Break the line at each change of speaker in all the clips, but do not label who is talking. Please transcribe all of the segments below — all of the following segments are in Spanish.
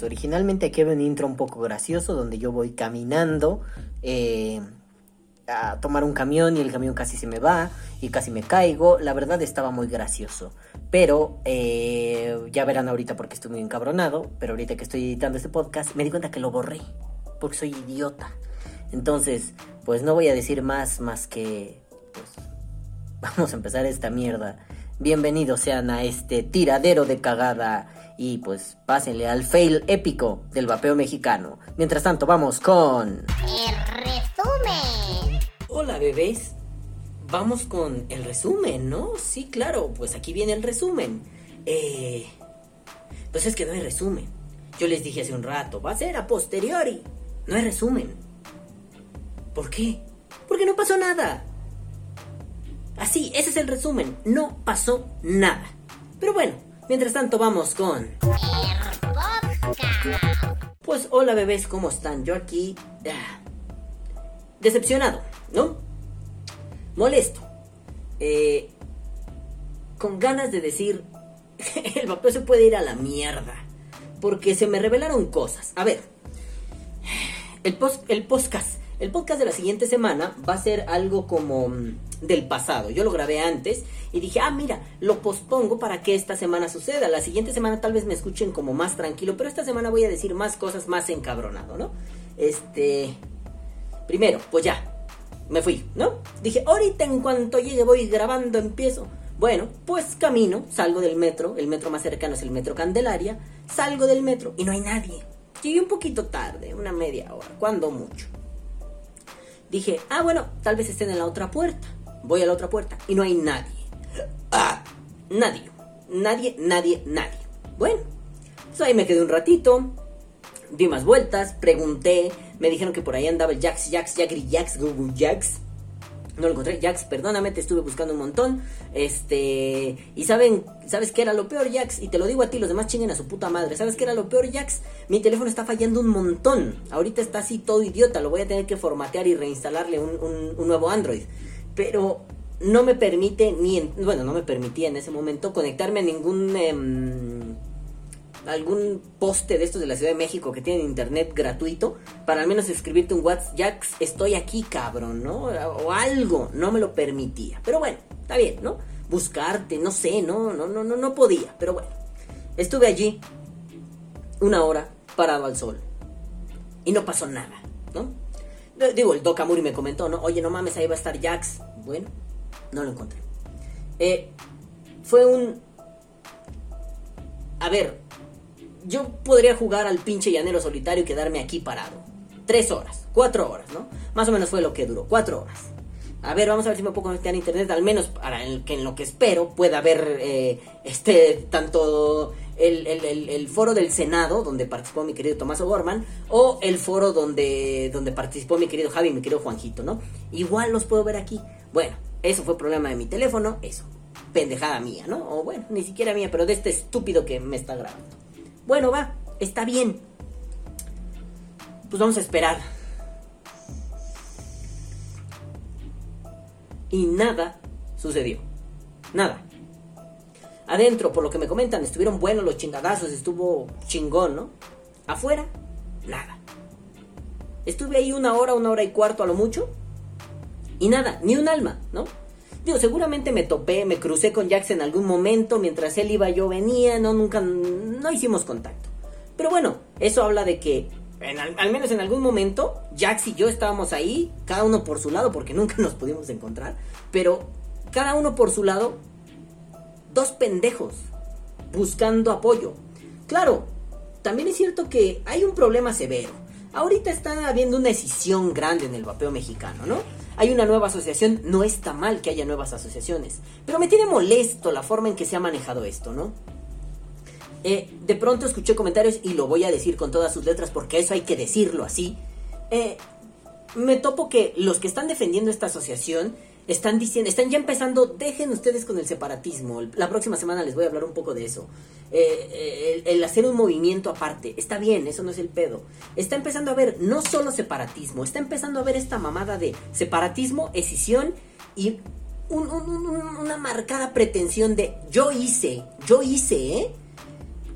Pues originalmente aquí había un intro un poco gracioso donde yo voy caminando eh, a tomar un camión y el camión casi se me va y casi me caigo. La verdad estaba muy gracioso. Pero eh, ya verán ahorita porque estoy muy encabronado. Pero ahorita que estoy editando este podcast me di cuenta que lo borré. Porque soy idiota. Entonces, pues no voy a decir más más que... Pues, vamos a empezar esta mierda. Bienvenidos sean a este tiradero de cagada y pues pásenle al fail épico del vapeo mexicano. Mientras tanto, vamos con...
El resumen.
Hola bebés. Vamos con el resumen, ¿no? Sí, claro, pues aquí viene el resumen. Eh... Pues es que no hay resumen. Yo les dije hace un rato, va a ser a posteriori. No hay resumen. ¿Por qué? Porque no pasó nada. Así, ese es el resumen. No pasó nada. Pero bueno, mientras tanto vamos con... Pues hola bebés, ¿cómo están? Yo aquí... ah, decepcionado, ¿no? Molesto. Eh, con ganas de decir... el vapeo se puede ir a la mierda. Porque se me revelaron cosas. A ver. El, post, el podcast. El podcast de la siguiente semana va a ser algo como mm, del pasado. Yo lo grabé antes y dije, ah, mira, lo pospongo para que esta semana suceda. La siguiente semana tal vez me escuchen como más tranquilo, pero esta semana voy a decir más cosas más encabronado, ¿no? Este... Primero, pues ya, me fui, ¿no? Dije, ahorita en cuanto llegue voy grabando, empiezo. Bueno, pues camino, salgo del metro, el metro más cercano es el metro Candelaria, salgo del metro y no hay nadie. Llegué un poquito tarde, una media hora, cuando mucho. Dije, ah, bueno, tal vez estén en la otra puerta. Voy a la otra puerta y no hay nadie. Ah, nadie. Nadie, nadie, nadie. Bueno, ahí me quedé un ratito. Di más vueltas, pregunté. Me dijeron que por ahí andaba el Jax, Jax, Jagri, Jax, Google Jax. No lo encontré. Jax, perdóname, te estuve buscando un montón. Este. Y saben, ¿sabes qué era lo peor, Jax? Y te lo digo a ti, los demás chinguen a su puta madre. ¿Sabes qué era lo peor, Jax? Mi teléfono está fallando un montón. Ahorita está así todo idiota. Lo voy a tener que formatear y reinstalarle un, un- nuevo Android. Pero no me permite ni. en- bueno, no me permitía en ese momento conectarme a ningún. em, algún poste de estos de la Ciudad de México que tienen internet gratuito para al menos escribirte un WhatsApp, Jax, estoy aquí, cabrón, ¿no? O algo, no me lo permitía. Pero bueno, está bien, ¿no? Buscarte, no sé, no, no, no, no, no podía, pero bueno. Estuve allí una hora parado al sol y no pasó nada, ¿no? Digo, el Doc Amuri me comentó, ¿no? Oye, no mames, ahí va a estar Jax. Bueno, no lo encontré. Eh, fue un... A ver, yo podría jugar al pinche llanero solitario y quedarme aquí parado. Tres horas, cuatro horas, ¿no? Más o menos fue lo que duró, cuatro horas. A ver, vamos a ver si me puedo conectar a internet, al menos para el, que en lo que espero pueda haber eh, este tanto el, foro del Senado, donde participó mi querido Tomás O'Gorman, o el foro donde, donde participó mi querido Javi mi querido Juanjito, ¿no? Igual los puedo ver aquí. Bueno, eso fue problema de mi teléfono, eso. Pendejada mía, ¿no? O bueno, ni siquiera mía, pero de este estúpido que me está grabando. Bueno, va, está bien. Pues vamos a esperar. Y nada sucedió. Nada. Adentro, por lo que me comentan, estuvieron buenos los chingadazos, estuvo chingón, ¿no? Afuera, nada. Estuve ahí una hora, una hora y cuarto a lo mucho. Y nada, ni un alma, ¿no? Digo, seguramente me topé, me crucé con Jax en algún momento, mientras él iba yo venía, no, nunca, no hicimos contacto. Pero bueno, eso habla de que, al, al menos en algún momento, Jax y yo estábamos ahí, cada uno por su lado, porque nunca nos pudimos encontrar, pero cada uno por su lado, dos pendejos, buscando apoyo. Claro, también es cierto que hay un problema severo. Ahorita está habiendo una decisión grande en el vapeo mexicano, ¿no? Hay una nueva asociación, no está mal que haya nuevas asociaciones, pero me tiene molesto la forma en que se ha manejado esto, ¿no? Eh, de pronto escuché comentarios y lo voy a decir con todas sus letras porque eso hay que decirlo así. Eh, me topo que los que están defendiendo esta asociación están diciendo, están ya empezando, dejen ustedes con el separatismo. La próxima semana les voy a hablar un poco de eso. Eh, eh, el, hacer un movimiento aparte, está bien, eso no es el pedo. Está empezando a ver no solo separatismo, está empezando a ver esta mamada de separatismo, escisión y un- un- un- una marcada pretensión de yo hice, yo hice, ¿eh?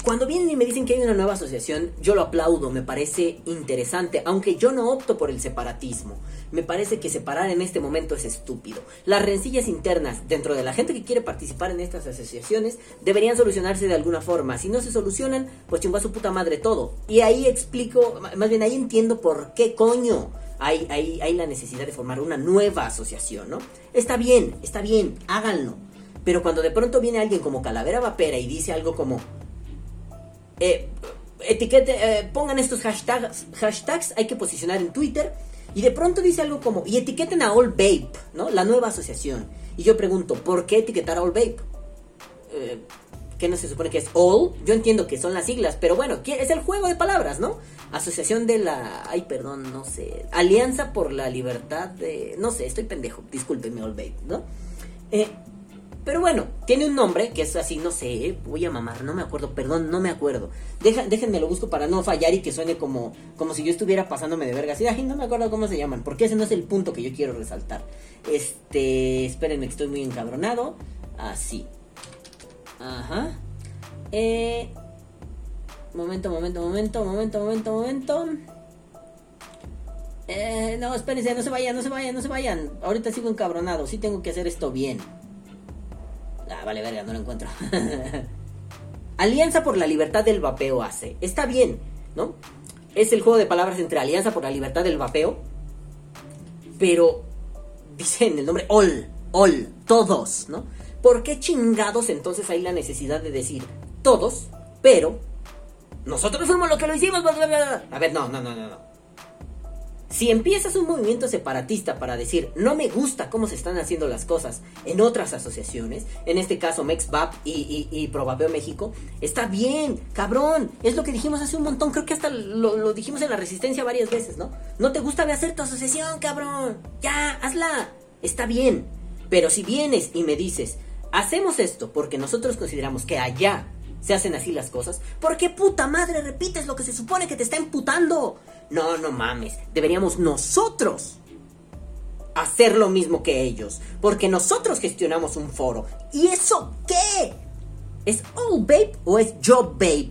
Cuando vienen y me dicen que hay una nueva asociación, yo lo aplaudo, me parece interesante, aunque yo no opto por el separatismo. Me parece que separar en este momento es estúpido. Las rencillas internas dentro de la gente que quiere participar en estas asociaciones deberían solucionarse de alguna forma. Si no se solucionan, pues chingó a su puta madre todo. Y ahí explico, más bien ahí entiendo por qué coño hay, hay, hay la necesidad de formar una nueva asociación, ¿no? Está bien, está bien, háganlo. Pero cuando de pronto viene alguien como Calavera Vapera y dice algo como, eh, eh, pongan estos hashtags, hashtags, hay que posicionar en Twitter. Y de pronto dice algo como, y etiqueten a All Vape, ¿no? La nueva asociación. Y yo pregunto, ¿por qué etiquetar a All Vape? Eh, ¿Qué no se supone que es All? Yo entiendo que son las siglas, pero bueno, es el juego de palabras, ¿no? Asociación de la... Ay, perdón, no sé. Alianza por la libertad de... No sé, estoy pendejo, discúlpeme All Vape, ¿no? Eh, pero bueno, tiene un nombre que es así, no sé, voy a mamar, no me acuerdo, perdón, no me acuerdo. Deja, déjenme lo busco para no fallar y que suene como, como si yo estuviera pasándome de verga. Así, ay, no me acuerdo cómo se llaman, porque ese no es el punto que yo quiero resaltar. Este, espérenme que estoy muy encabronado. Así. Ajá. Eh, momento, momento, momento, momento, momento, momento. Eh, no, espérense, no se vayan, no se vayan, no se vayan. Ahorita sigo encabronado, sí tengo que hacer esto bien. Ah, vale, verga, no lo encuentro. Alianza por la Libertad del Vapeo hace. Está bien, ¿no? Es el juego de palabras entre Alianza por la Libertad del Vapeo. Pero dicen el nombre All, All, todos, ¿no? ¿Por qué chingados entonces hay la necesidad de decir todos, pero nosotros fuimos los que lo hicimos? A ver, no, no, no, no, no. Si empiezas un movimiento separatista para decir no me gusta cómo se están haciendo las cosas en otras asociaciones, en este caso MEXVAP y, y, México, está bien, cabrón, es lo que dijimos hace un montón, creo que hasta lo, dijimos en la resistencia varias veces, ¿no? No te gusta hacer tu asociación, cabrón, ya, hazla, está bien, pero si vienes y me dices, hacemos esto porque nosotros consideramos que allá se hacen así las cosas, ¿por qué puta madre repites lo que se supone que te está imputando? No, no mames. Deberíamos nosotros hacer lo mismo que ellos. Porque nosotros gestionamos un foro. ¿Y eso qué? ¿Es All Babe o es Job Babe?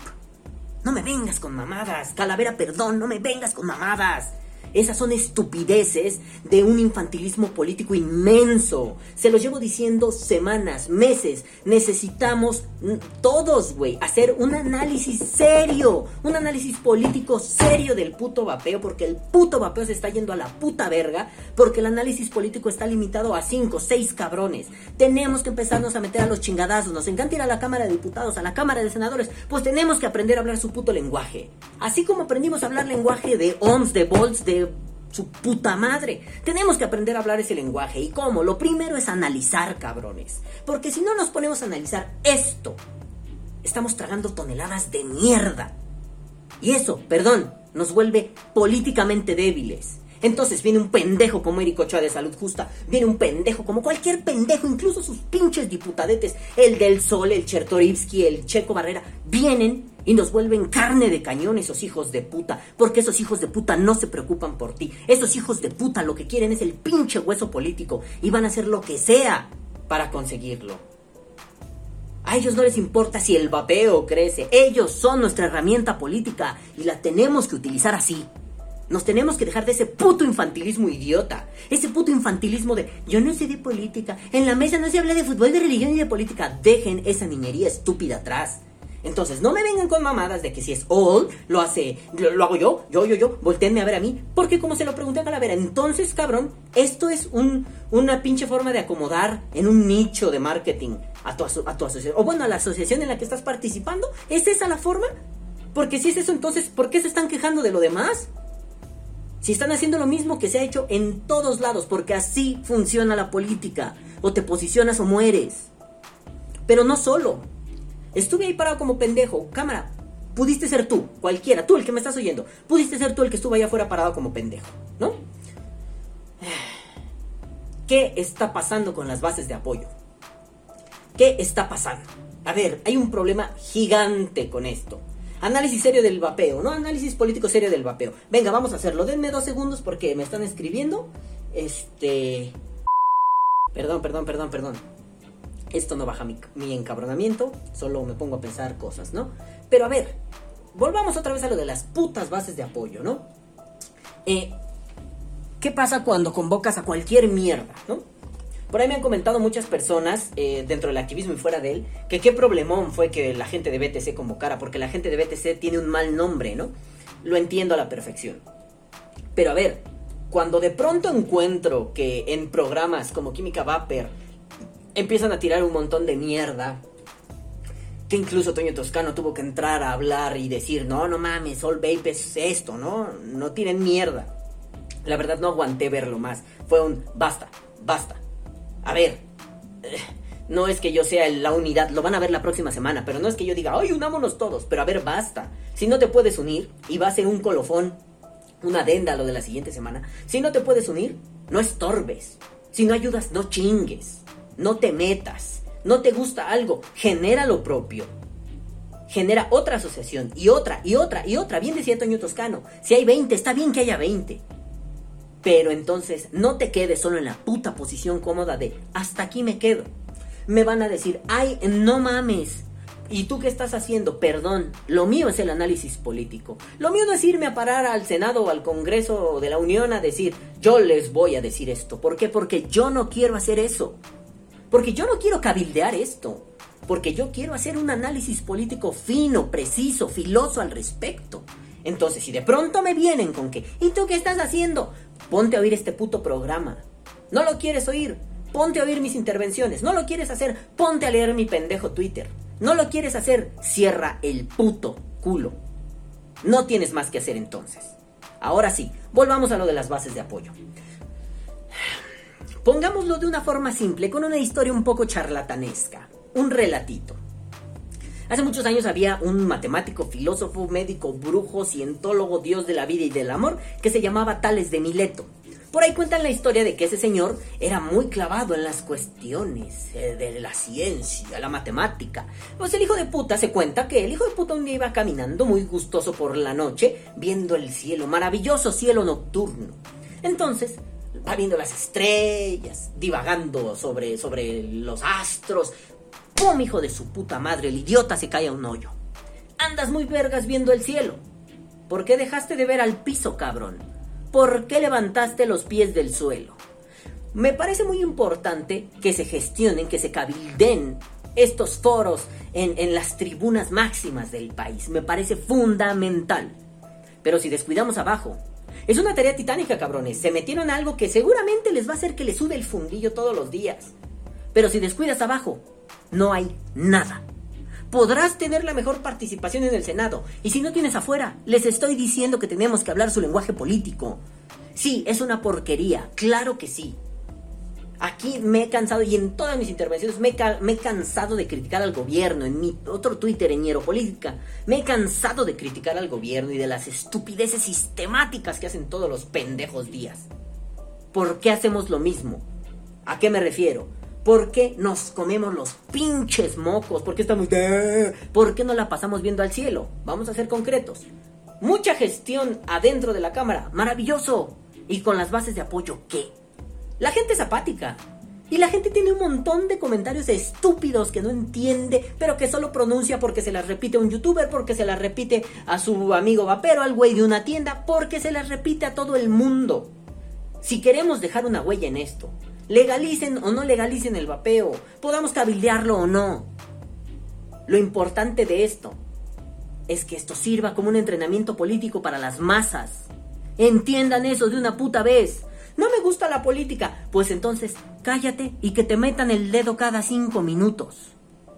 No me vengas con mamadas. Calavera, perdón, no me vengas con mamadas. Esas son estupideces de un infantilismo político inmenso. Se los llevo diciendo semanas, meses. Necesitamos todos, güey, hacer un análisis serio, un análisis político serio del puto vapeo, porque el puto vapeo se está yendo a la puta verga, porque el análisis político está limitado a cinco, seis cabrones. Tenemos que empezarnos a meter a los chingadazos. Nos encanta ir a la Cámara de Diputados, a la Cámara de Senadores, pues tenemos que aprender a hablar su puto lenguaje. Así como aprendimos a hablar lenguaje de ohms, de volts, de su puta madre. Tenemos que aprender a hablar ese lenguaje. ¿Y cómo? Lo primero es analizar, cabrones. Porque si no nos ponemos a analizar esto, estamos tragando toneladas de mierda. Y eso, perdón, nos vuelve políticamente débiles. Entonces viene un pendejo como Eric Ochoa de Salud Justa, viene un pendejo como cualquier pendejo, incluso sus pinches diputadetes, el del Sol, el Chertorivsky, el Checo Barrera, vienen y nos vuelven carne de cañón esos hijos de puta, porque esos hijos de puta no se preocupan por ti. Esos hijos de puta lo que quieren es el pinche hueso político y van a hacer lo que sea para conseguirlo. A ellos no les importa si el vapeo crece, ellos son nuestra herramienta política y la tenemos que utilizar así. Nos tenemos que dejar de ese puto infantilismo idiota. Ese puto infantilismo de yo no sé de política. En la mesa no se habla de fútbol, de religión y de política. Dejen esa niñería estúpida atrás. Entonces, no me vengan con mamadas de que si es all, lo hace, lo, hago yo, yo, yo, yo, volteenme a ver a mí. Porque como se lo pregunté a Calavera, entonces, cabrón, esto es un, una pinche forma de acomodar en un nicho de marketing a tu, a tu asociación. O bueno, a la asociación en la que estás participando. ¿Es esa la forma? Porque si es eso, entonces, ¿por qué se están quejando de lo demás? Si están haciendo lo mismo que se ha hecho en todos lados, porque así funciona la política. O te posicionas o mueres. Pero no solo. Estuve ahí parado como pendejo. Cámara, pudiste ser tú, cualquiera, tú el que me estás oyendo. Pudiste ser tú el que estuvo allá afuera parado como pendejo, ¿no? ¿Qué está pasando con las bases de apoyo? ¿Qué está pasando? A ver, hay un problema gigante con esto. Análisis serio del vapeo, ¿no? Análisis político serio del vapeo. Venga, vamos a hacerlo. Denme dos segundos porque me están escribiendo. Este. Perdón, perdón, perdón, perdón. Esto no baja mi, mi encabronamiento, solo me pongo a pensar cosas, ¿no? Pero a ver, volvamos otra vez a lo de las putas bases de apoyo, ¿no? Eh, ¿Qué pasa cuando convocas a cualquier mierda, ¿no? Por ahí me han comentado muchas personas eh, dentro del activismo y fuera de él que qué problemón fue que la gente de BTC convocara, porque la gente de BTC tiene un mal nombre, ¿no? Lo entiendo a la perfección. Pero a ver, cuando de pronto encuentro que en programas como Química Vapor empiezan a tirar un montón de mierda, que incluso Toño Toscano tuvo que entrar a hablar y decir, no, no mames, All Vape es esto, ¿no? No tienen mierda. La verdad no aguanté verlo más. Fue un, basta, basta. A ver, eh, no es que yo sea la unidad, lo van a ver la próxima semana, pero no es que yo diga, ay, unámonos todos, pero a ver, basta. Si no te puedes unir y va a ser un colofón, una adenda a lo de la siguiente semana, si no te puedes unir, no estorbes. Si no ayudas, no chingues. No te metas. No te gusta algo, genera lo propio. Genera otra asociación y otra y otra y otra. Bien decía Toño Toscano, si hay 20, está bien que haya 20. Pero entonces no te quedes solo en la puta posición cómoda de hasta aquí me quedo. Me van a decir, ay, no mames. ¿Y tú qué estás haciendo? Perdón, lo mío es el análisis político. Lo mío no es irme a parar al Senado o al Congreso de la Unión a decir, yo les voy a decir esto. ¿Por qué? Porque yo no quiero hacer eso. Porque yo no quiero cabildear esto. Porque yo quiero hacer un análisis político fino, preciso, filoso al respecto. Entonces, si de pronto me vienen con que, ¿y tú qué estás haciendo? Ponte a oír este puto programa. ¿No lo quieres oír? Ponte a oír mis intervenciones. ¿No lo quieres hacer? Ponte a leer mi pendejo Twitter. ¿No lo quieres hacer? Cierra el puto culo. No tienes más que hacer entonces. Ahora sí, volvamos a lo de las bases de apoyo. Pongámoslo de una forma simple, con una historia un poco charlatanesca. Un relatito. Hace muchos años había un matemático, filósofo, médico, brujo, cientólogo, dios de la vida y del amor, que se llamaba Tales de Mileto. Por ahí cuentan la historia de que ese señor era muy clavado en las cuestiones eh, de la ciencia, la matemática. Pues el hijo de puta se cuenta que el hijo de puta un día iba caminando muy gustoso por la noche, viendo el cielo, maravilloso cielo nocturno. Entonces, va viendo las estrellas, divagando sobre, sobre los astros, ¡Pum, hijo de su puta madre! El idiota se cae a un hoyo. Andas muy vergas viendo el cielo. ¿Por qué dejaste de ver al piso, cabrón? ¿Por qué levantaste los pies del suelo? Me parece muy importante que se gestionen, que se cabilden estos foros en, en las tribunas máximas del país. Me parece fundamental. Pero si descuidamos abajo, es una tarea titánica, cabrones. Se metieron a algo que seguramente les va a hacer que les sude el fundillo todos los días. Pero si descuidas abajo, no hay nada. Podrás tener la mejor participación en el Senado. Y si no tienes afuera, les estoy diciendo que tenemos que hablar su lenguaje político. Sí, es una porquería, claro que sí. Aquí me he cansado y en todas mis intervenciones me, he cansado de criticar al gobierno. En mi otro Twitter, en Política, me he cansado de criticar al gobierno y de las estupideces sistemáticas que hacen todos los pendejos días. ¿Por qué hacemos lo mismo? ¿A qué me refiero? ¿Por qué nos comemos los pinches mocos? ¿Por qué estamos... ¿Por qué no la pasamos viendo al cielo? Vamos a ser concretos. Mucha gestión adentro de la cámara. Maravilloso. ¿Y con las bases de apoyo qué? La gente es apática. Y la gente tiene un montón de comentarios estúpidos que no entiende, pero que solo pronuncia porque se las repite a un youtuber, porque se las repite a su amigo vapero, al güey de una tienda, porque se las repite a todo el mundo. Si queremos dejar una huella en esto, legalicen o no legalicen el vapeo, podamos cabildearlo o no. Lo importante de esto es que esto sirva como un entrenamiento político para las masas. Entiendan eso de una puta vez. No me gusta la política. Pues entonces, cállate y que te metan el dedo cada cinco minutos.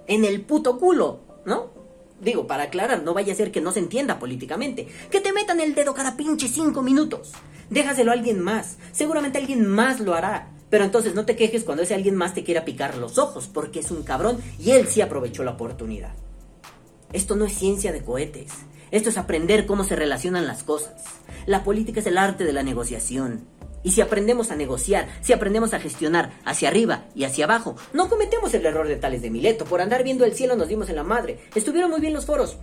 En el puto culo, ¿no? Digo, para aclarar, no vaya a ser que no se entienda políticamente. Que te metan el dedo cada pinche cinco minutos. Déjaselo a alguien más. Seguramente alguien más lo hará. Pero entonces no te quejes cuando ese alguien más te quiera picar los ojos, porque es un cabrón y él sí aprovechó la oportunidad. Esto no es ciencia de cohetes. Esto es aprender cómo se relacionan las cosas. La política es el arte de la negociación. Y si aprendemos a negociar, si aprendemos a gestionar hacia arriba y hacia abajo, no cometemos el error de tales de Mileto. Por andar viendo el cielo nos dimos en la madre. Estuvieron muy bien los foros.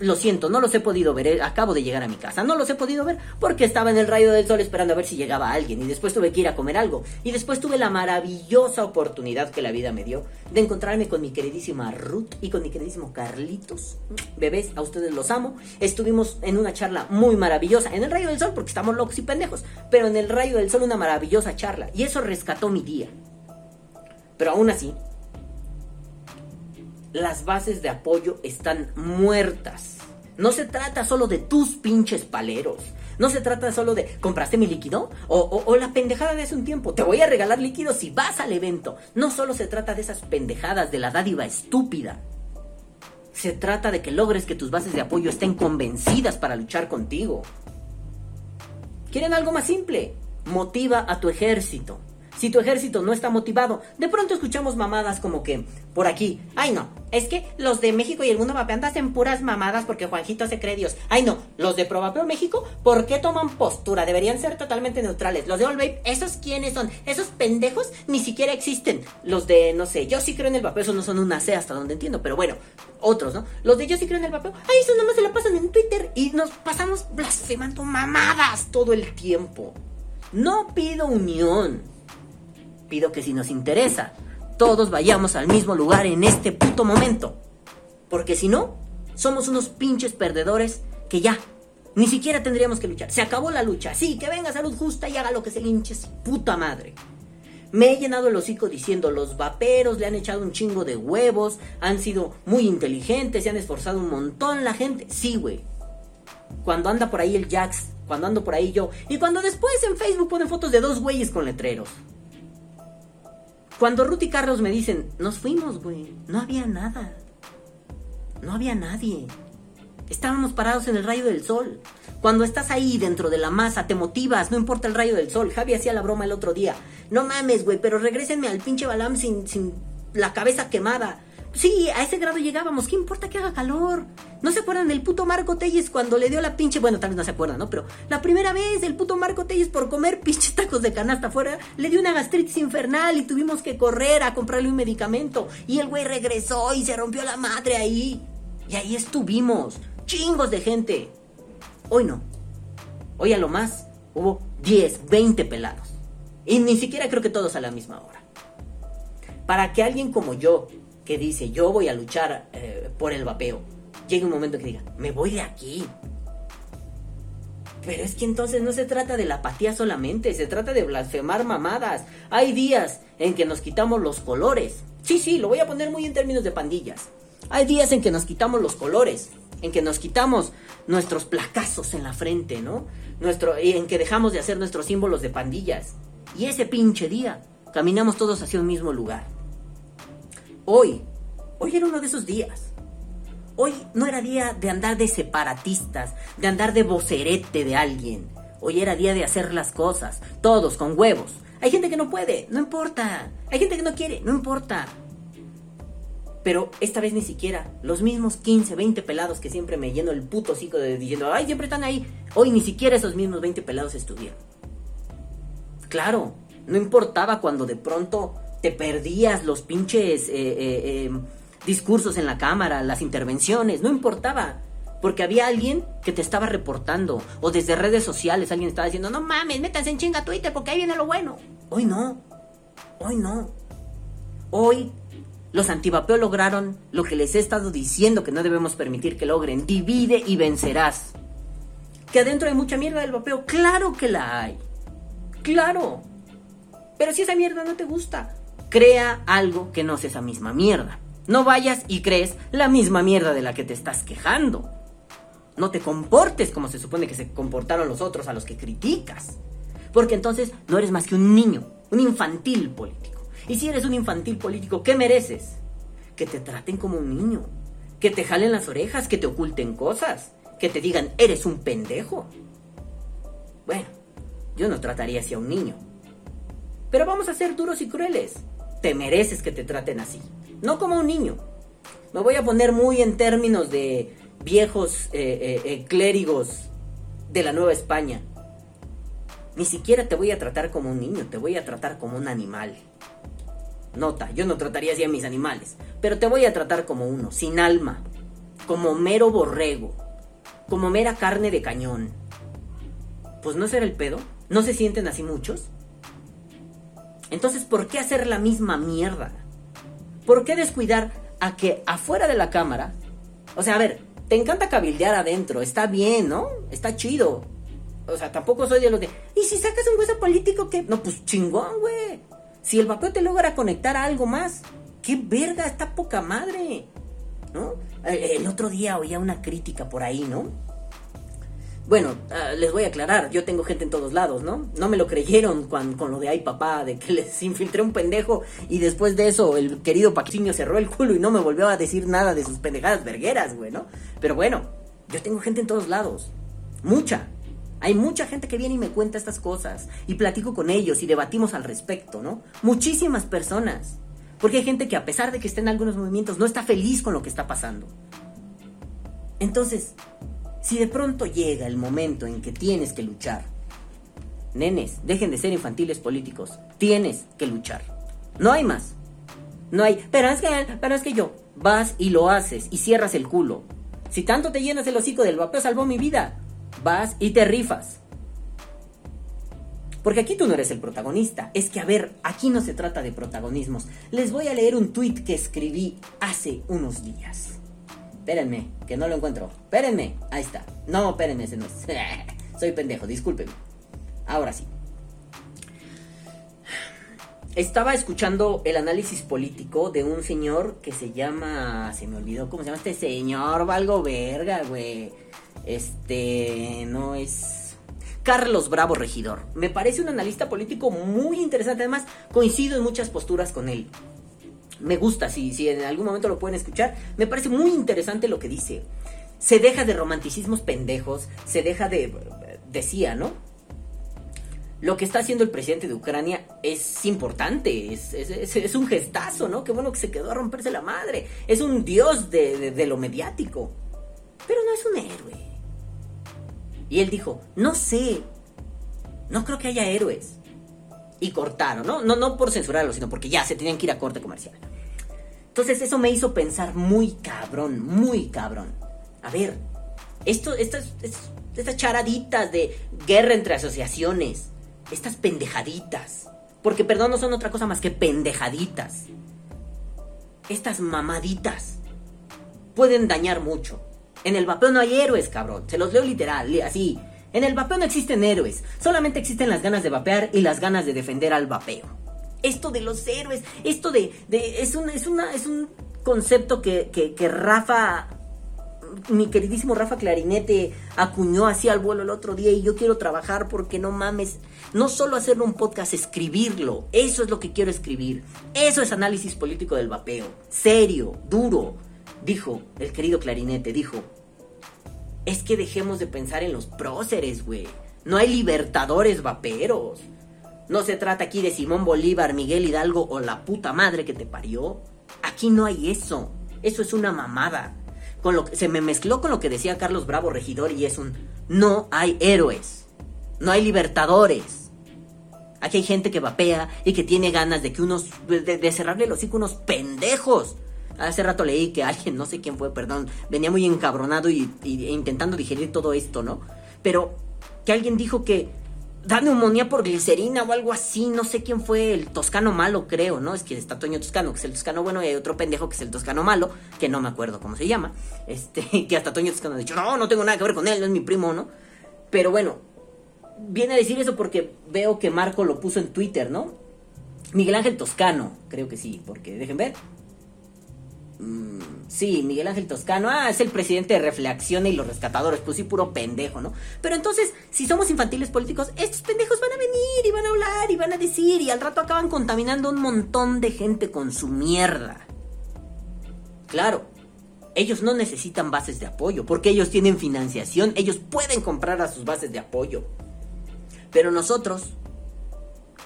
Lo siento, no los he podido ver. eh, Acabo de llegar a mi casa. No los he podido ver porque estaba en el rayo del sol esperando a ver si llegaba alguien. Y después tuve que ir a comer algo. Y después tuve la maravillosa oportunidad que la vida me dio de encontrarme con mi queridísima Ruth y con mi queridísimo Carlitos. Bebés, a ustedes los amo. Estuvimos en una charla muy maravillosa. En el rayo del sol porque estamos locos y pendejos. Pero en el rayo del sol una maravillosa charla. Y eso rescató mi día. Pero aún así, las bases de apoyo están muertas. No se trata solo de tus pinches paleros. No se trata solo de ¿compraste mi líquido? O, la pendejada de hace un tiempo. Te voy a regalar líquido si vas al evento. No solo se trata de esas pendejadas de la dádiva estúpida. Se trata de que logres que tus bases de apoyo estén convencidas para luchar contigo. ¿Quieren algo más simple? Motiva a tu ejército. Si tu ejército no está motivado, de pronto escuchamos mamadas como que, por aquí, ay no, es que los de México y el mundo vapeando hacen puras mamadas porque Juanjito se cree Dios. Ay no, los de Provapeo México, ¿por qué toman postura? Deberían ser totalmente neutrales. Los de All Vape, ¿esos quiénes son? Esos pendejos ni siquiera existen. Los de, no sé, yo sí creo en el vapeo, esos no son una C hasta donde entiendo, pero bueno, otros, ¿no? Los de yo sí creo en el vapeo, ay, esos nomás se la pasan en Twitter y nos pasamos blasfemando mamadas todo el tiempo. No pido unión. Pido que si nos interesa, todos vayamos al mismo lugar en este puto momento. Porque si no, somos unos pinches perdedores que ya, ni siquiera tendríamos que luchar. Se acabó la lucha. Sí, que venga salud justa y haga lo que se su puta madre. Me he llenado el hocico diciendo los vaperos le han echado un chingo de huevos, han sido muy inteligentes, se han esforzado un montón la gente. Sí, güey. Cuando anda por ahí el Jax, cuando ando por ahí yo, y cuando después en Facebook ponen fotos de dos güeyes con letreros. Cuando Ruth y Carlos me dicen, nos fuimos, güey, no había nada. No había nadie. Estábamos parados en el rayo del sol. Cuando estás ahí dentro de la masa, te motivas, no importa el rayo del sol. Javi hacía la broma el otro día. No mames, güey, pero regrésenme al pinche Balam sin, sin la cabeza quemada. Sí, a ese grado llegábamos. ¿Qué importa que haga calor? ¿No se acuerdan del puto Marco Telles cuando le dio la pinche... Bueno, tal vez no se acuerdan, ¿no? Pero la primera vez el puto Marco Telles por comer pinches tacos de canasta afuera le dio una gastritis infernal y tuvimos que correr a comprarle un medicamento. Y el güey regresó y se rompió la madre ahí. Y ahí estuvimos. Chingos de gente. Hoy no. Hoy a lo más hubo 10, 20 pelados. Y ni siquiera creo que todos a la misma hora. Para que alguien como yo, que dice yo voy a luchar eh, por el vapeo, llegue un momento que diga, me voy de aquí. Pero es que entonces no se trata de la apatía solamente, se trata de blasfemar mamadas. Hay días en que nos quitamos los colores. Sí, sí, lo voy a poner muy en términos de pandillas. Hay días en que nos quitamos los colores, en que nos quitamos nuestros placazos en la frente, ¿no? Nuestro, y en que dejamos de hacer nuestros símbolos de pandillas. Y ese pinche día caminamos todos hacia un mismo lugar. Hoy, hoy era uno de esos días. Hoy no era día de andar de separatistas, de andar de vocerete de alguien. Hoy era día de hacer las cosas, todos con huevos. Hay gente que no puede, no importa. Hay gente que no quiere, no importa. Pero esta vez ni siquiera los mismos 15, 20 pelados que siempre me lleno el puto hocico de diciendo, ay, siempre están ahí. Hoy ni siquiera esos mismos 20 pelados estuvieron. Claro, no importaba cuando de pronto te perdías los pinches eh, eh, eh, discursos en la cámara, las intervenciones, no importaba. Porque había alguien que te estaba reportando. O desde redes sociales alguien estaba diciendo, no mames, métanse en chinga Twitter porque ahí viene lo bueno. Hoy no. Hoy no. Hoy los antivapeo lograron lo que les he estado diciendo que no debemos permitir que logren. Divide y vencerás. Que adentro hay mucha mierda del vapeo. Claro que la hay. Claro. Pero si esa mierda no te gusta, crea algo que no sea esa misma mierda. No vayas y crees la misma mierda de la que te estás quejando. No te comportes como se supone que se comportaron los otros a los que criticas. Porque entonces no eres más que un niño, un infantil político. Y si eres un infantil político, ¿qué mereces? Que te traten como un niño. Que te jalen las orejas, que te oculten cosas. Que te digan, eres un pendejo. Bueno, yo no trataría así a un niño. Pero vamos a ser duros y crueles. Te mereces que te traten así. No como un niño. Me voy a poner muy en términos de viejos eh, eh, eh, clérigos de la Nueva España. Ni siquiera te voy a tratar como un niño, te voy a tratar como un animal. Nota, yo no trataría así a mis animales, pero te voy a tratar como uno, sin alma, como mero borrego, como mera carne de cañón. Pues no será el pedo. ¿No se sienten así muchos? Entonces, ¿por qué hacer la misma mierda? ¿Por qué descuidar a que afuera de la cámara, o sea, a ver, te encanta cabildear adentro, está bien, ¿no? Está chido. O sea, tampoco soy de los de, ¿y si sacas un hueso político qué? No, pues chingón, güey. Si el vapeo te logra conectar a algo más, qué verga, está poca madre. ¿No? Eh, El otro día oía una crítica por ahí, ¿no? Bueno, ah, les voy a aclarar, yo tengo gente en todos lados, ¿no? No me lo creyeron cuan- con lo de ay papá, de que les infiltré un pendejo y después de eso el querido Paquiño cerró el culo y no me volvió a decir nada de sus pendejadas vergueras, güey, ¿no? Pero bueno, yo tengo gente en todos lados, mucha. Hay mucha gente que viene y me cuenta estas cosas y platico con ellos y debatimos al respecto, ¿no? Muchísimas personas. Porque hay gente que a pesar de que esté en algunos movimientos no está feliz con lo que está pasando. Entonces, si de pronto llega el momento en que tienes que luchar, nenes, dejen de ser infantiles políticos, tienes que luchar. No hay más. No hay, pero es que, pero es que yo, vas y lo haces y cierras el culo. Si tanto te llenas el hocico del vapeo salvó mi vida, vas y te rifas. Porque aquí tú no eres el protagonista. Es que, a ver, aquí no se trata de protagonismos. Les voy a leer un tweet que escribí hace unos días. Espérenme, que no lo encuentro. Espérenme, ahí está. No, espérenme, ese no es. Soy pendejo, discúlpenme. Ahora sí. Estaba escuchando el análisis político de un señor que se llama. Se me olvidó cómo se llama este señor. Valgo verga, güey. Este. No es. Carlos Bravo Regidor. Me parece un analista político muy interesante. Además, coincido en muchas posturas con él. Me gusta, si, si en algún momento lo pueden escuchar. Me parece muy interesante lo que dice. Se deja de romanticismos pendejos. Se deja de. Decía, ¿no? Lo que está haciendo el presidente de Ucrania es importante, es, es- un gestazo, ¿no? Qué bueno que se quedó a romperse la madre. Es un dios de, de- de lo mediático. Pero no es un héroe. Y él dijo, no sé, no creo que haya héroes. Y cortaron, ¿no? No, no por censurarlo, sino porque ya se tenían que ir a corte comercial. Entonces eso me hizo pensar muy cabrón, muy cabrón. A ver, esto, estas, es- estas charaditas de guerra entre asociaciones, estas pendejaditas, porque perdón no son otra cosa más que pendejaditas, estas mamaditas, pueden dañar mucho. En el vapeo no hay héroes, cabrón, se los leo literal, li- así. En el vapeo no existen héroes, solamente existen las ganas de vapear y las ganas de defender al vapeo. Esto de los héroes, esto de... es, un, es, una, es un concepto que, que, que Rafa mi queridísimo Rafa Clarinete acuñó así al vuelo el otro día y yo quiero trabajar porque no mames, no solo hacerlo un podcast, escribirlo, eso es lo que quiero escribir, eso es análisis político del vapeo, serio, duro, dijo el querido Clarinete, dijo, es que dejemos de pensar en los próceres, güey, no hay libertadores vaperos, no se trata aquí de Simón Bolívar, Miguel Hidalgo o la puta madre que te parió, aquí no hay eso, eso es una mamada. Con lo que se me mezcló con lo que decía Carlos Bravo Regidor y es un no hay héroes, no hay libertadores. Aquí hay gente que vapea y que tiene ganas de que unos de, cerrarle el hocico unos pendejos. Hace rato leí que alguien, no sé quién fue, perdón, venía muy encabronado y, e intentando digerir todo esto, ¿no? Pero que alguien dijo que da neumonía por glicerina o algo así, no sé quién fue, el toscano malo creo, ¿no? Es que está Toño Toscano, que es el toscano bueno, y hay otro pendejo que es el toscano malo, que no me acuerdo cómo se llama, este, que hasta Toño Toscano ha dicho, no, no tengo nada que ver con él, no es mi primo, ¿no? Pero bueno, viene a decir eso porque veo que Marco lo puso en Twitter, ¿no? Miguel Ángel Toscano, creo que sí, porque dejen ver. Mm, sí, Miguel Ángel Toscano, ah, es el presidente de Reflexión y los rescatadores, pues sí, puro pendejo, ¿no? Pero entonces, si somos infantiles políticos, estos pendejos van a venir y van a hablar y van a decir y al rato acaban contaminando un montón de gente con su mierda. Claro, ellos no necesitan bases de apoyo, porque ellos tienen financiación, ellos pueden comprar a sus bases de apoyo. Pero nosotros,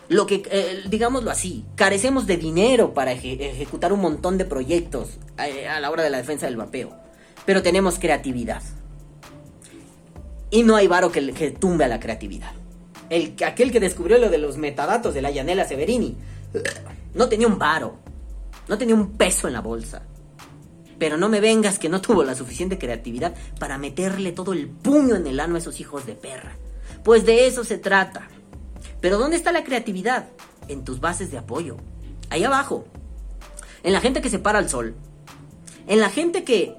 lo que, eh, digámoslo así, carecemos de dinero para eje- ejecutar un montón de proyectos eh, a la hora de la defensa del vapeo. Pero tenemos creatividad. Y no hay varo que, que tumbe a la creatividad. El, aquel que descubrió lo de los metadatos de la Yanela Severini no tenía un varo. No tenía un peso en la bolsa. Pero no me vengas que no tuvo la suficiente creatividad para meterle todo el puño en el ano a esos hijos de perra. Pues de eso se trata. Pero ¿dónde está la creatividad? En tus bases de apoyo. Ahí abajo. En la gente que se para al sol. En la gente que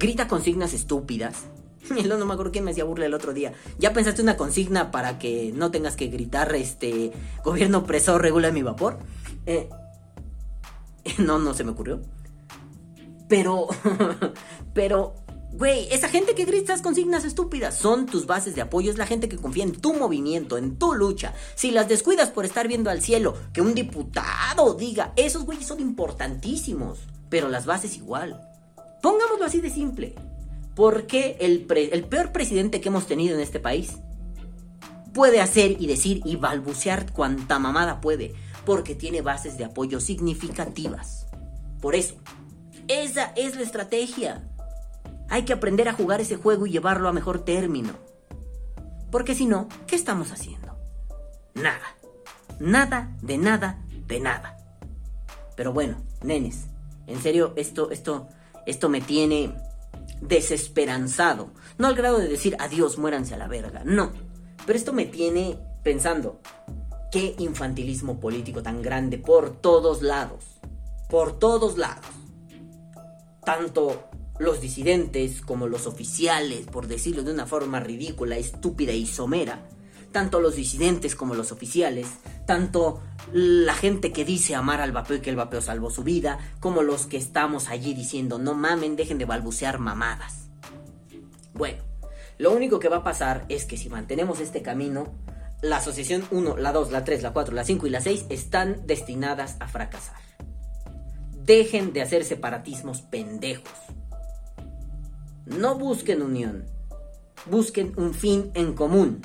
grita consignas estúpidas. No, me acuerdo quién me hacía burla el otro día. ¿Ya pensaste una consigna para que no tengas que gritar, este, gobierno opresor, regula mi vapor? Eh, no, no se me ocurrió. Pero, pero, güey, esa gente que grita esas consignas estúpidas son tus bases de apoyo, es la gente que confía en tu movimiento, en tu lucha. Si las descuidas por estar viendo al cielo, que un diputado diga, esos güeyes son importantísimos, pero las bases igual. Pongámoslo así de simple. ¿Por qué el, el peor presidente que hemos tenido en este país puede hacer y decir y balbucear cuanta mamada puede? Porque tiene bases de apoyo significativas. Por eso, esa es la estrategia. Hay que aprender a jugar ese juego y llevarlo a mejor término. Porque si no, ¿qué estamos haciendo? Nada. Nada, de nada, de nada. Pero bueno, nenes, en serio, esto, esto, esto me tiene desesperanzado. No al grado de decir adiós, muéranse a la verga. No. Pero esto me tiene pensando, qué infantilismo político tan grande por todos lados. Por todos lados tanto los disidentes como los oficiales, por decirlo de una forma ridícula, estúpida y somera, tanto los disidentes como los oficiales, tanto la gente que dice amar al vapeo y que el vapeo salvó su vida, como los que estamos allí diciendo no mamen, dejen de balbucear mamadas. Bueno, lo único que va a pasar es que si mantenemos este camino, la asociación 1, la 2, la 3, la 4, la 5 y la 6 están destinadas a fracasar. Dejen de hacer separatismos pendejos. No busquen unión. Busquen un fin en común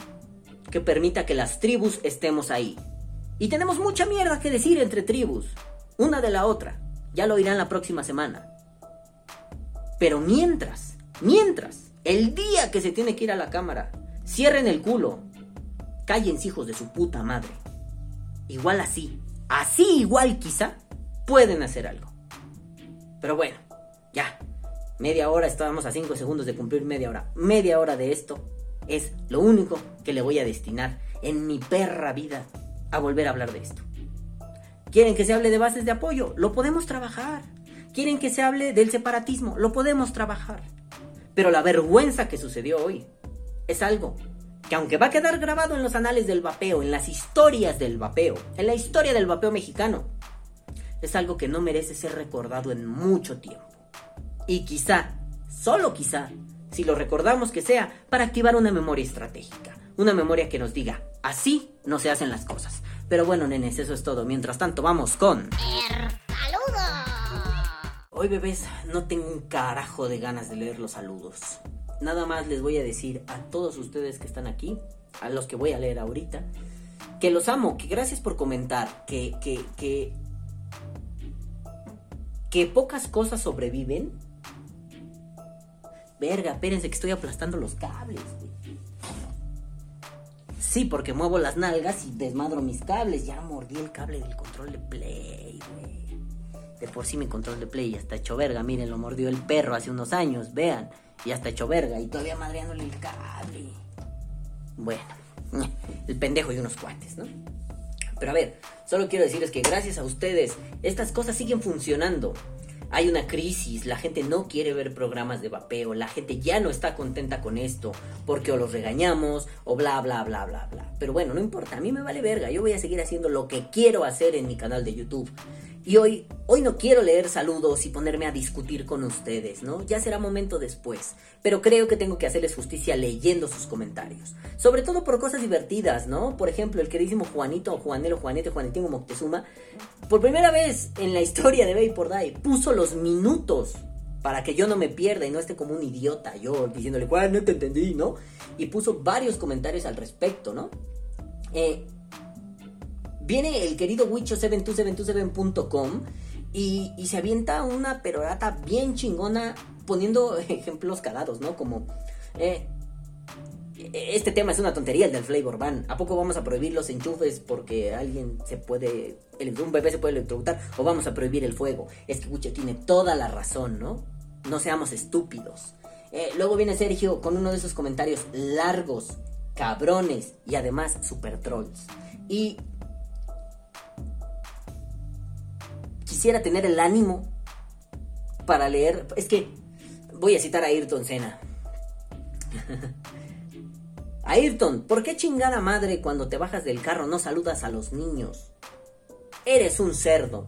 que permita que las tribus estemos ahí. Y tenemos mucha mierda que decir entre tribus, una de la otra. Ya lo oirán la próxima semana. Pero mientras, mientras, el día que se tiene que ir a la cámara, cierren el culo. Cállense hijos de su puta madre. Igual así, así igual quizá, pueden hacer algo. Pero bueno, ya. Media hora, estábamos a 5 segundos de cumplir media hora. Media hora de esto es lo único que le voy a destinar en mi perra vida a volver a hablar de esto. ¿Quieren que se hable de bases de apoyo? Lo podemos trabajar. ¿Quieren que se hable del separatismo? Lo podemos trabajar. Pero la vergüenza que sucedió hoy es algo que aunque va a quedar grabado en los anales del vapeo, en las historias del vapeo, en la historia del vapeo mexicano, es algo que no merece ser recordado en mucho tiempo. Y quizá, solo quizá, si lo recordamos que sea para activar una memoria estratégica, una memoria que nos diga, así no se hacen las cosas. Pero bueno, nenes, eso es todo. Mientras tanto, vamos con...
¡Saludos!
Hoy, bebés, no tengo un carajo de ganas de leer los saludos. Nada más les voy a decir a todos ustedes que están aquí, a los que voy a leer ahorita, que los amo, que gracias por comentar, que, que, que que pocas cosas sobreviven. Verga, espérense que estoy aplastando los cables, Sí, porque muevo las nalgas y desmadro mis cables. Ya mordí el cable del control de play, güey. De por sí mi control de play ya está hecho verga. Miren, lo mordió el perro hace unos años, vean. Ya está hecho verga y todavía madreándole el cable. Bueno, el pendejo y unos cuates, ¿no? Pero a ver, solo quiero decirles que gracias a ustedes estas cosas siguen funcionando. Hay una crisis, la gente no quiere ver programas de vapeo, la gente ya no está contenta con esto, porque o los regañamos o bla bla bla bla bla. Pero bueno, no importa, a mí me vale verga, yo voy a seguir haciendo lo que quiero hacer en mi canal de YouTube. Y hoy, hoy no quiero leer saludos y ponerme a discutir con ustedes, ¿no? Ya será momento después. Pero creo que tengo que hacerles justicia leyendo sus comentarios. Sobre todo por cosas divertidas, ¿no? Por ejemplo, el queridísimo Juanito, Juanelo, Juanete, Juanetín Moctezuma, por primera vez en la historia de Bay por Day, puso los minutos para que yo no me pierda y no esté como un idiota yo diciéndole, ¿cuál? No te entendí, ¿no? Y puso varios comentarios al respecto, ¿no? Eh, Viene el querido Wicho72727.com y, y se avienta una perorata bien chingona poniendo ejemplos cagados, ¿no? Como... Eh, este tema es una tontería, el del flavor ban. ¿A poco vamos a prohibir los enchufes porque alguien se puede, un bebé se puede electrocutar? ¿O vamos a prohibir el fuego? Es que Gucci tiene toda la razón, ¿no? No seamos estúpidos. Eh, luego viene Sergio con uno de esos comentarios largos, cabrones y además super trolls. Y quisiera tener el ánimo para leer. Es que voy a citar a Ayrton Senna. Ayrton, ¿por qué chingada madre cuando te bajas del carro no saludas a los niños? Eres un cerdo.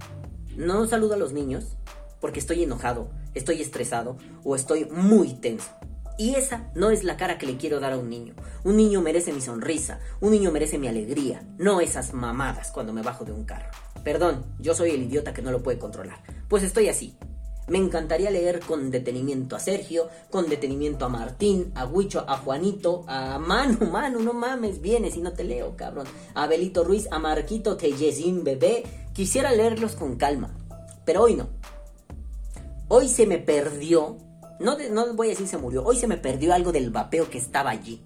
¿No saludo a los niños? Porque estoy enojado, estoy estresado o estoy muy tenso. Y esa no es la cara que le quiero dar a un niño. Un niño merece mi sonrisa, un niño merece mi alegría, no esas mamadas cuando me bajo de un carro. Perdón, yo soy el idiota que no lo puede controlar. Pues estoy así, me encantaría leer con detenimiento a Sergio, con detenimiento a Martín, a Huicho, a Juanito, a Manu, Manu, no mames, vienes y no te leo, cabrón. A Belito Ruiz, a Marquito Teyesin Bebé. Quisiera leerlos con calma, pero hoy no. Hoy se me perdió, no, no voy a decir se murió, hoy se me perdió algo del vapeo que estaba allí.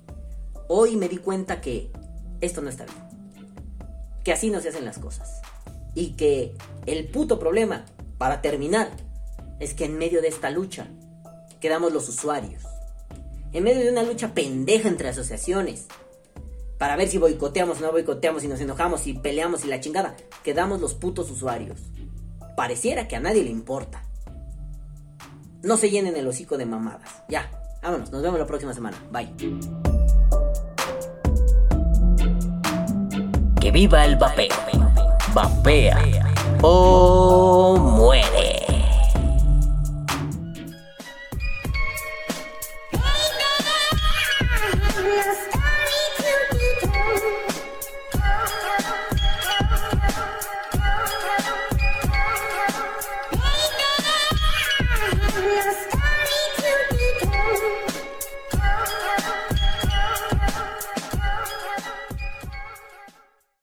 Hoy me di cuenta que esto no está bien. Que así no se hacen las cosas. Y que el puto problema, para terminar, es que en medio de esta lucha quedamos los usuarios. En medio de una lucha pendeja entre asociaciones. Para ver si boicoteamos o no boicoteamos, si nos enojamos, si peleamos y la chingada. Quedamos los putos usuarios. Pareciera que a nadie le importa no se llenen el hocico de mamadas. Ya, vámonos, nos vemos la próxima semana. Bye.
Que viva el vapeo. Vapea o muere.